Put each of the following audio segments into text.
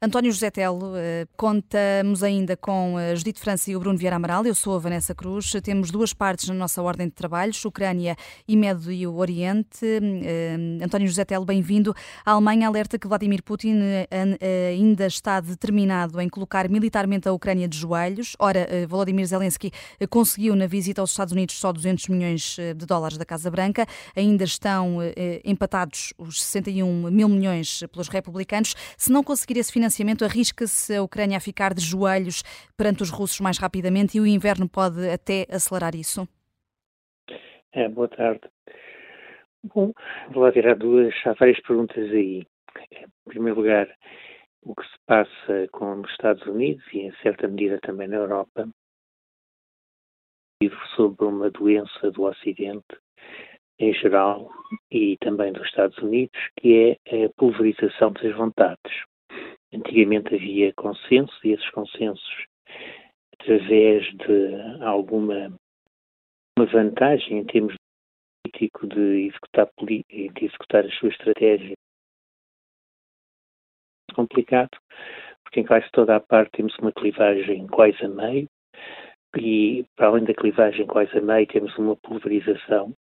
António José Telo, eh, contamos ainda com a Judite França e o Bruno Vieira Amaral. Eu sou a Vanessa Cruz. Temos duas partes na nossa ordem de trabalhos, Ucrânia e Médio e o Oriente. Eh, António José Telo, bem-vindo. A Alemanha alerta que Vladimir Putin eh, ainda está determinado em colocar militarmente a Ucrânia de joelhos. Ora, Volodymyr Zelensky conseguiu na visita aos Estados Unidos só 200 milhões de dólares da Casa Branca. Ainda estão empatados os 61 mil milhões pelos republicanos. Se não conseguir esse financiamento, financiamento, arrisca-se a Ucrânia a ficar de joelhos perante os russos mais rapidamente e o inverno pode até acelerar isso? É, boa tarde. Bom, vou lá tirar duas, há várias perguntas aí. Em primeiro lugar, o que se passa com os Estados Unidos e, em certa medida, também na Europa, sobre uma doença do Ocidente em geral e também dos Estados Unidos, que é a pulverização das vontades. Antigamente havia consensos e esses consensos, através de alguma uma vantagem em termos político de executar, de executar as suas estratégias, complicado, porque em quase toda a parte temos uma clivagem quase a meio, e para além da clivagem quase a meio temos uma pulverização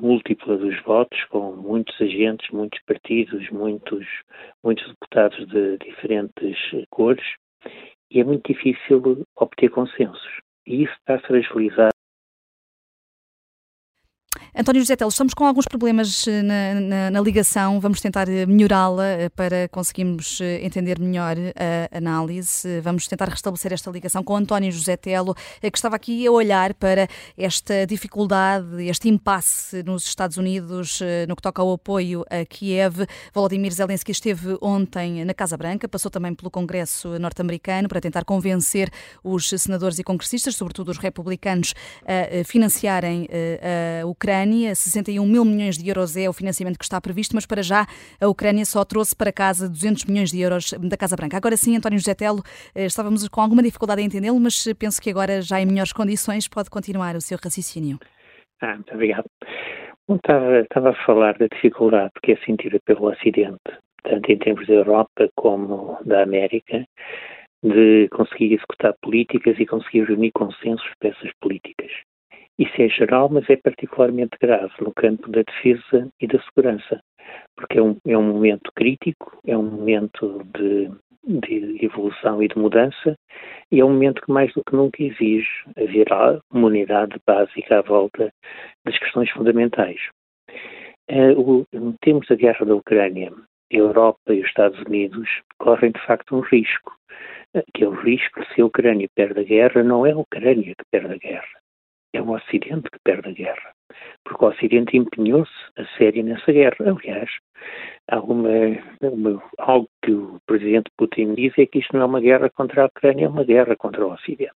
múltipla dos votos, com muitos agentes, muitos partidos, muitos, muitos deputados de diferentes cores, e é muito difícil obter consensos. E isso está a fragilizar António José Teles, estamos com alguns problemas eh, na, na, na ligação, vamos tentar eh, melhorá-la eh, para conseguirmos entender melhor a análise. Vamos tentar restabelecer esta ligação com António José Telo, que estava aqui a olhar para esta dificuldade, este impasse nos Estados Unidos no que toca ao apoio a Kiev. Volodymyr Zelensky esteve ontem na Casa Branca, passou também pelo Congresso norte-americano para tentar convencer os senadores e congressistas, sobretudo os republicanos, a financiarem a Ucrânia Ucrânia. 61 mil milhões de euros é o financiamento que está previsto, mas para já a Ucrânia só trouxe para casa 200 milhões de euros da Casa Branca. Agora sim, António José Telo, eh, estávamos com alguma dificuldade em entendê-lo, mas penso que agora, já em melhores condições, pode continuar o seu raciocínio. Ah, muito obrigado. Bom, estava, estava a falar da dificuldade que é sentida pelo Ocidente, tanto em termos da Europa como da América, de conseguir executar políticas e conseguir reunir consensos para essas políticas. Isso é geral, mas é particularmente grave no campo da defesa e da segurança, porque é um, é um momento crítico, é um momento de, de evolução e de mudança, e é um momento que mais do que nunca exige haver uma unidade básica à volta das questões fundamentais. Uh, o, termos da guerra da Ucrânia, a Europa e os Estados Unidos correm de facto um risco, uh, que é o risco que se a Ucrânia perde a guerra, não é a Ucrânia que perde a guerra, é o Ocidente que perde a guerra, porque o Ocidente empenhou-se a sério nessa guerra. Aliás, uma, algo que o presidente Putin diz é que isto não é uma guerra contra a Ucrânia, é uma guerra contra o Ocidente.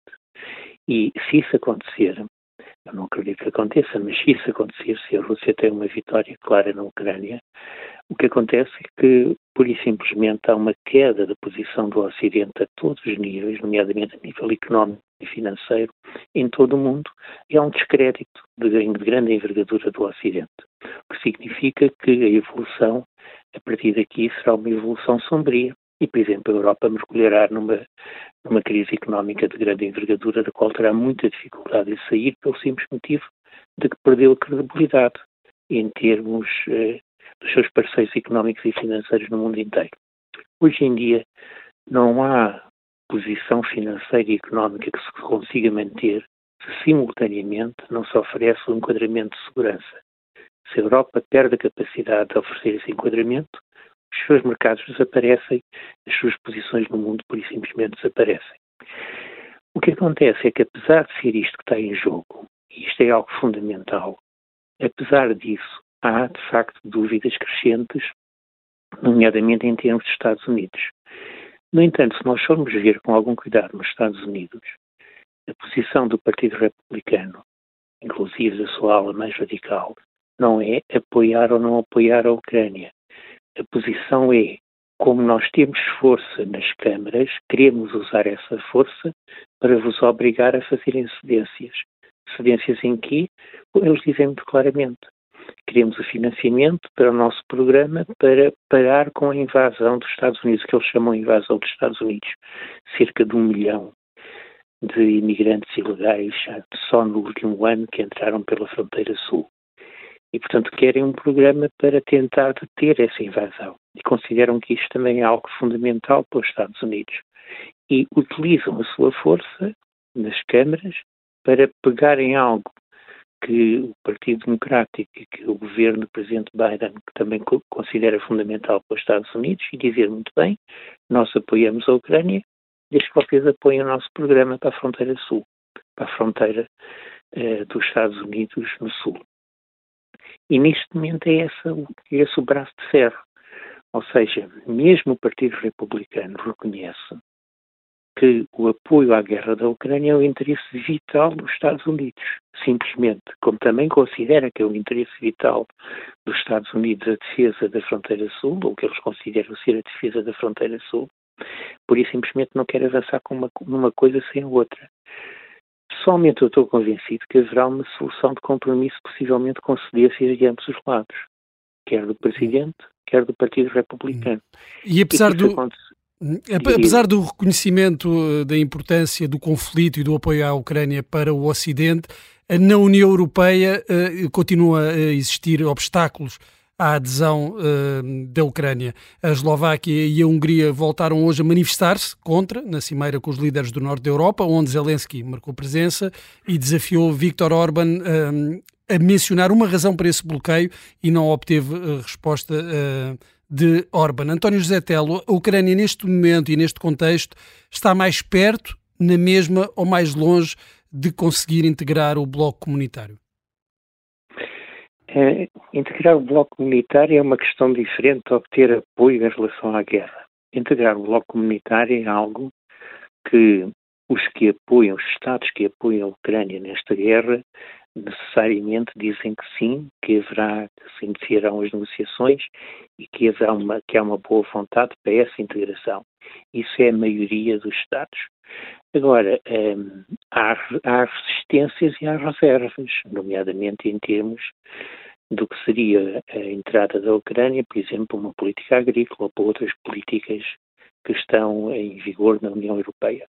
E se isso acontecer, eu não acredito que aconteça, mas se isso acontecer, se a Rússia tem uma vitória clara na Ucrânia, o que acontece é que, pura e simplesmente, há uma queda da posição do Ocidente a todos os níveis, nomeadamente a nível económico e financeiro, em todo o mundo, há um descrédito de, de grande envergadura do Ocidente. O que significa que a evolução, a partir daqui, será uma evolução sombria. E, por exemplo, a Europa mergulhará numa, numa crise económica de grande envergadura, da qual terá muita dificuldade em sair, pelo simples motivo de que perdeu a credibilidade em termos eh, dos seus parceiros económicos e financeiros no mundo inteiro. Hoje em dia, não há posição financeira e económica que se consiga manter se simultaneamente não se oferece um enquadramento de segurança. Se a Europa perde a capacidade de oferecer esse enquadramento, os seus mercados desaparecem, as suas posições no mundo por simplesmente desaparecem. O que acontece é que, apesar de ser isto que está em jogo, e isto é algo fundamental, apesar disso, há de facto dúvidas crescentes, nomeadamente em termos dos Estados Unidos. No entanto, se nós formos ver com algum cuidado nos Estados Unidos, a posição do Partido Republicano, inclusive da sua ala mais radical, não é apoiar ou não apoiar a Ucrânia. A posição é, como nós temos força nas câmaras, queremos usar essa força para vos obrigar a fazer cedências. Cedências em que eles dizem muito claramente queremos o financiamento para o nosso programa para parar com a invasão dos Estados Unidos, que eles chamam de invasão dos Estados Unidos. Cerca de um milhão de imigrantes ilegais só no último ano que entraram pela fronteira sul. E, portanto, querem um programa para tentar deter essa invasão. E consideram que isto também é algo fundamental para os Estados Unidos. E utilizam a sua força nas câmaras para pegarem algo que o Partido Democrático e que o governo do Presidente Biden também considera fundamental para os Estados Unidos e dizer muito bem, nós apoiamos a Ucrânia, desde que vocês apoiem o nosso programa para a fronteira sul, para a fronteira eh, dos Estados Unidos no sul. E neste momento é, essa, esse o braço de ferro. Ou seja, mesmo o Partido Republicano reconhece que o apoio à guerra da Ucrânia é o interesse vital dos Estados Unidos, simplesmente, como também considera que é o interesse vital dos Estados Unidos a defesa da fronteira sul, ou que eles consideram ser a defesa da fronteira sul, por isso simplesmente não quer avançar com uma, numa coisa sem a outra. Pessoalmente eu estou convencido que haverá uma solução de compromisso possivelmente com cedências de ambos os lados, quer do Presidente, quer do Partido Republicano. E apesar e do... Apesar do reconhecimento eh, da importância do conflito e do apoio à Ucrânia para o Ocidente, eh, na União Europeia uh, continua a existir obstáculos à adesão uh, da Ucrânia. A Eslováquia e a Hungria voltaram hoje a manifestar-se contra, na cimeira com os líderes do norte da Europa, onde Zelensky marcou presença e desafiou Viktor Orban uh, a mencionar uma razão para esse bloqueio e não obteve resposta de Orban. António José Telo, a Ucrânia neste momento e neste contexto está mais perto, na mesma ou mais longe de conseguir integrar o bloco comunitário? É, integrar o bloco comunitário é uma questão diferente de obter apoio em relação à guerra. Integrar o bloco comunitário é algo que os que apoiam, os Estados que apoiam a Ucrânia nesta guerra, necessariamente dizem que sim, que haverá, que se iniciarão as negociações e que, haverá uma, que há uma boa vontade para essa integração. Isso é a maioria dos Estados. Agora, hum, há, há resistências e há reservas, nomeadamente em termos do que seria a entrada da Ucrânia, por exemplo, uma política agrícola ou para outras políticas que estão em vigor na União Europeia.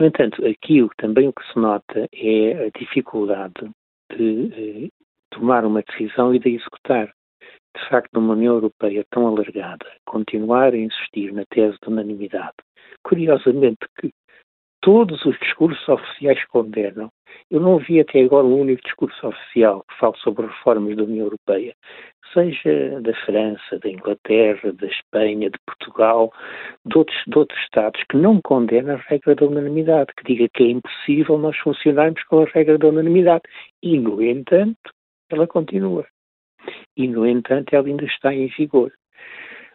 No entanto, aqui também o que se nota é a dificuldade de eh, tomar uma decisão e de executar. De facto, numa União Europeia tão alargada, continuar a insistir na tese de unanimidade, curiosamente que todos os discursos oficiais condenam. Eu não vi até agora um único discurso oficial que fale sobre reformas da União Europeia seja da França, da Inglaterra, da Espanha, de Portugal, de outros, de outros Estados, que não condena a regra da unanimidade, que diga que é impossível nós funcionarmos com a regra da unanimidade. E, no entanto, ela continua. E, no entanto, ela ainda está em vigor.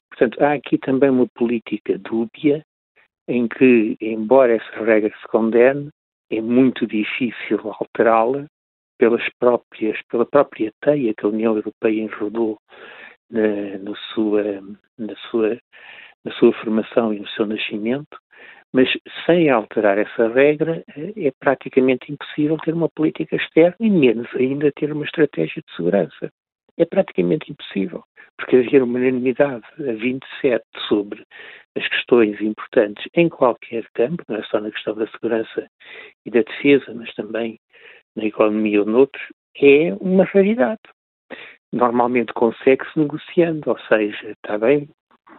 Portanto, há aqui também uma política dúbia em que, embora essa regra se condene, é muito difícil alterá-la pelas próprias, pela própria teia que a União Europeia enrodou na, na, sua, na, sua, na sua formação e no seu nascimento, mas sem alterar essa regra é praticamente impossível ter uma política externa e menos ainda ter uma estratégia de segurança. É praticamente impossível, porque haver unanimidade a 27 sobre as questões importantes em qualquer campo, não é só na questão da segurança e da defesa, mas também na economia ou noutros, é uma raridade. Normalmente consegue-se negociando, ou seja, está bem,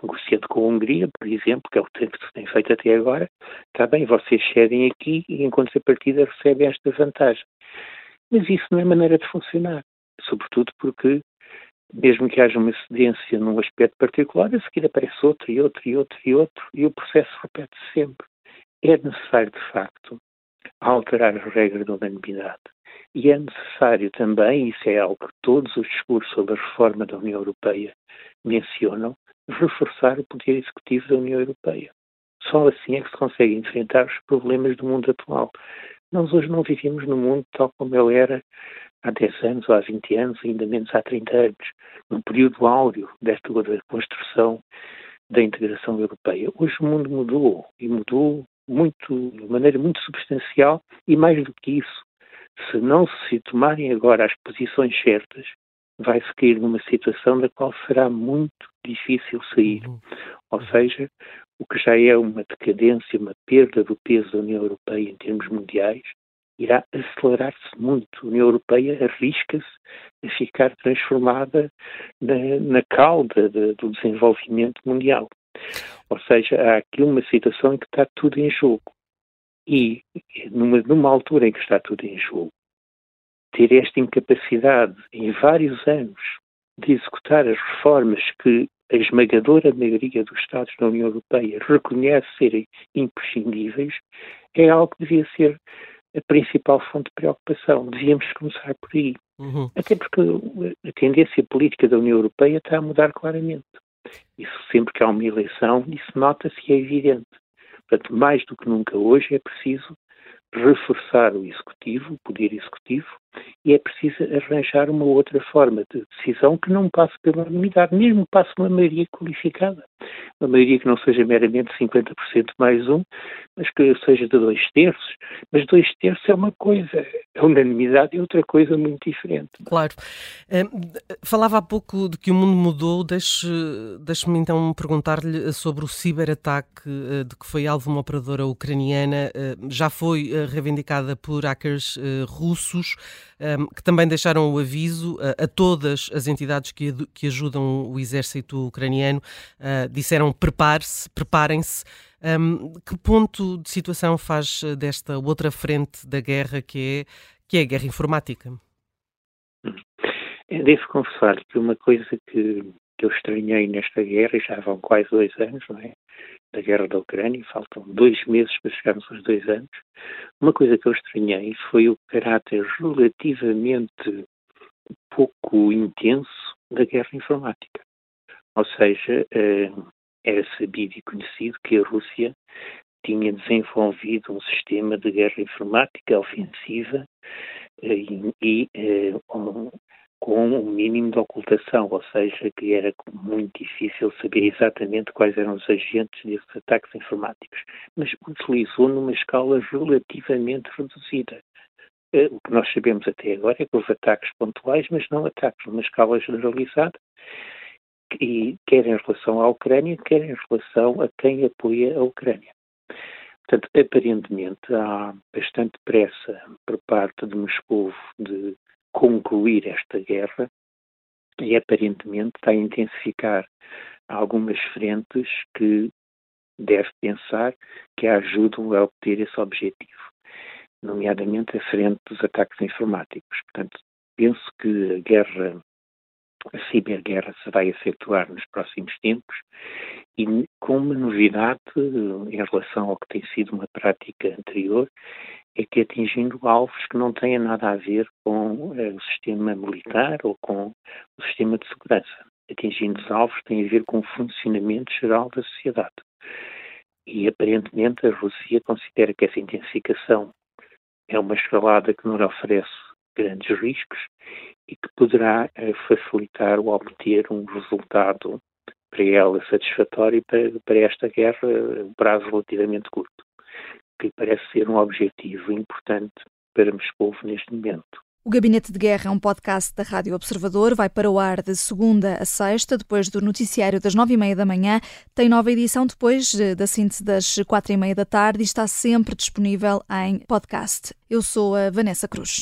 negociando com a Hungria, por exemplo, que é o que se tem feito até agora, está bem, vocês cedem aqui e em contrapartida recebem esta vantagem. Mas isso não é maneira de funcionar, sobretudo porque, mesmo que haja uma cedência num aspecto particular, a seguir aparece outro e outro e outro e outro, e o processo repete-se sempre. É necessário, de facto, alterar as regras da unanimidade. E é necessário também, isso é algo que todos os discursos sobre a reforma da União Europeia mencionam, reforçar o poder executivo da União Europeia. Só assim é que se consegue enfrentar os problemas do mundo atual. Nós hoje não vivemos no mundo tal como ele era há 10 anos ou há 20 anos, ainda menos há 30 anos, num período áureo desta construção da integração europeia. Hoje o mundo mudou e mudou muito, de maneira muito substancial e mais do que isso, se não se tomarem agora as posições certas, vai-se cair numa situação da qual será muito difícil sair. Uhum. Ou seja, o que já é uma decadência, uma perda do peso da União Europeia em termos mundiais, irá acelerar-se muito. A União Europeia arrisca-se a ficar transformada na, na cauda de, do desenvolvimento mundial. Ou seja, há aqui uma situação em que está tudo em jogo. E numa, numa altura em que está tudo em jogo, ter esta incapacidade em vários anos de executar as reformas que a esmagadora maioria dos Estados da União Europeia reconhece serem imprescindíveis, é algo que devia ser a principal fonte de preocupação. Devíamos começar por aí. Uhum. Até porque a tendência política da União Europeia está a mudar claramente. Isso sempre que há uma eleição, isso nota-se e é evidente. Portanto, mais do que nunca hoje é preciso reforçar o executivo, o poder executivo, e é preciso arranjar uma outra forma de decisão que não passe pela unanimidade, mesmo passe uma maioria qualificada. Uma maioria que não seja meramente 50% mais um, mas que seja de dois terços. Mas dois terços é uma coisa, a unanimidade é outra coisa muito diferente. Claro. falava há pouco de que o mundo mudou, deixe-me deixe então perguntar-lhe sobre o ciberataque eh, de que foi alvo uma operadora ucraniana. Eh, já foi eh, reivindicada por hackers russos que também deixaram o aviso a, todas as entidades que, que, ajudam o exército ucraniano, uh, disseram prepare-se, preparem-se. Um, que ponto de situação faz desta outra frente da guerra que é, que é a guerra informática? Devo confessar que uma coisa que, que eu estranhei nesta guerra, e já vão quase dois anos, não é? Da guerra da Ucrânia, faltam dois meses para chegarmos aos dois anos, uma coisa que eu estranhei foi o caráter relativamente pouco intenso da guerra informática. Ou seja, eh, era sabido e conhecido que a Rússia tinha desenvolvido um sistema de guerra informática ofensiva eh, e, e eh, um, com um mínimo de ocultação, ou seja, que era muito difícil saber exatamente quais eram os agentes desses ataques informáticos, mas utilizou numa escala relativamente reduzida. Eh, o que nós sabemos até agora é que houve ataques pontuais, mas não ataques numa escala generalizada, e quer em relação à Ucrânia, quer em relação a quem apoia a Ucrânia. Portanto, aparentemente há bastante pressa por parte de Moscou de concluir esta guerra e aparentemente está a intensificar algumas frentes que deve pensar que ajudam a obter esse objetivo, nomeadamente a frente dos ataques informáticos. Portanto, penso que a guerra, a ciberguerra se vai efetuar nos próximos tempos e com uma novidade em relação ao que tem sido uma prática anterior, é que atingindo alvos que não têm nada a ver com eh, o sistema militar ou com o sistema de segurança. Atingindo os alvos tem a ver com o funcionamento geral da sociedade. E aparentemente a Rússia considera que essa intensificação é uma escalada que não lhe oferece grandes riscos e que poderá eh, facilitar ou obter um resultado para ela satisfatório para, para esta guerra um prazo relativamente curto que parece ser um objetivo importante para Moscou neste momento. O Gabinete de Guerra é um podcast da Rádio Observador. Vai para o ar de segunda a sexta, depois do noticiário das nove e meia da manhã. Tem nova edição depois da síntese das quatro e meia da tarde e está sempre disponível em podcast. Eu sou a Vanessa Cruz.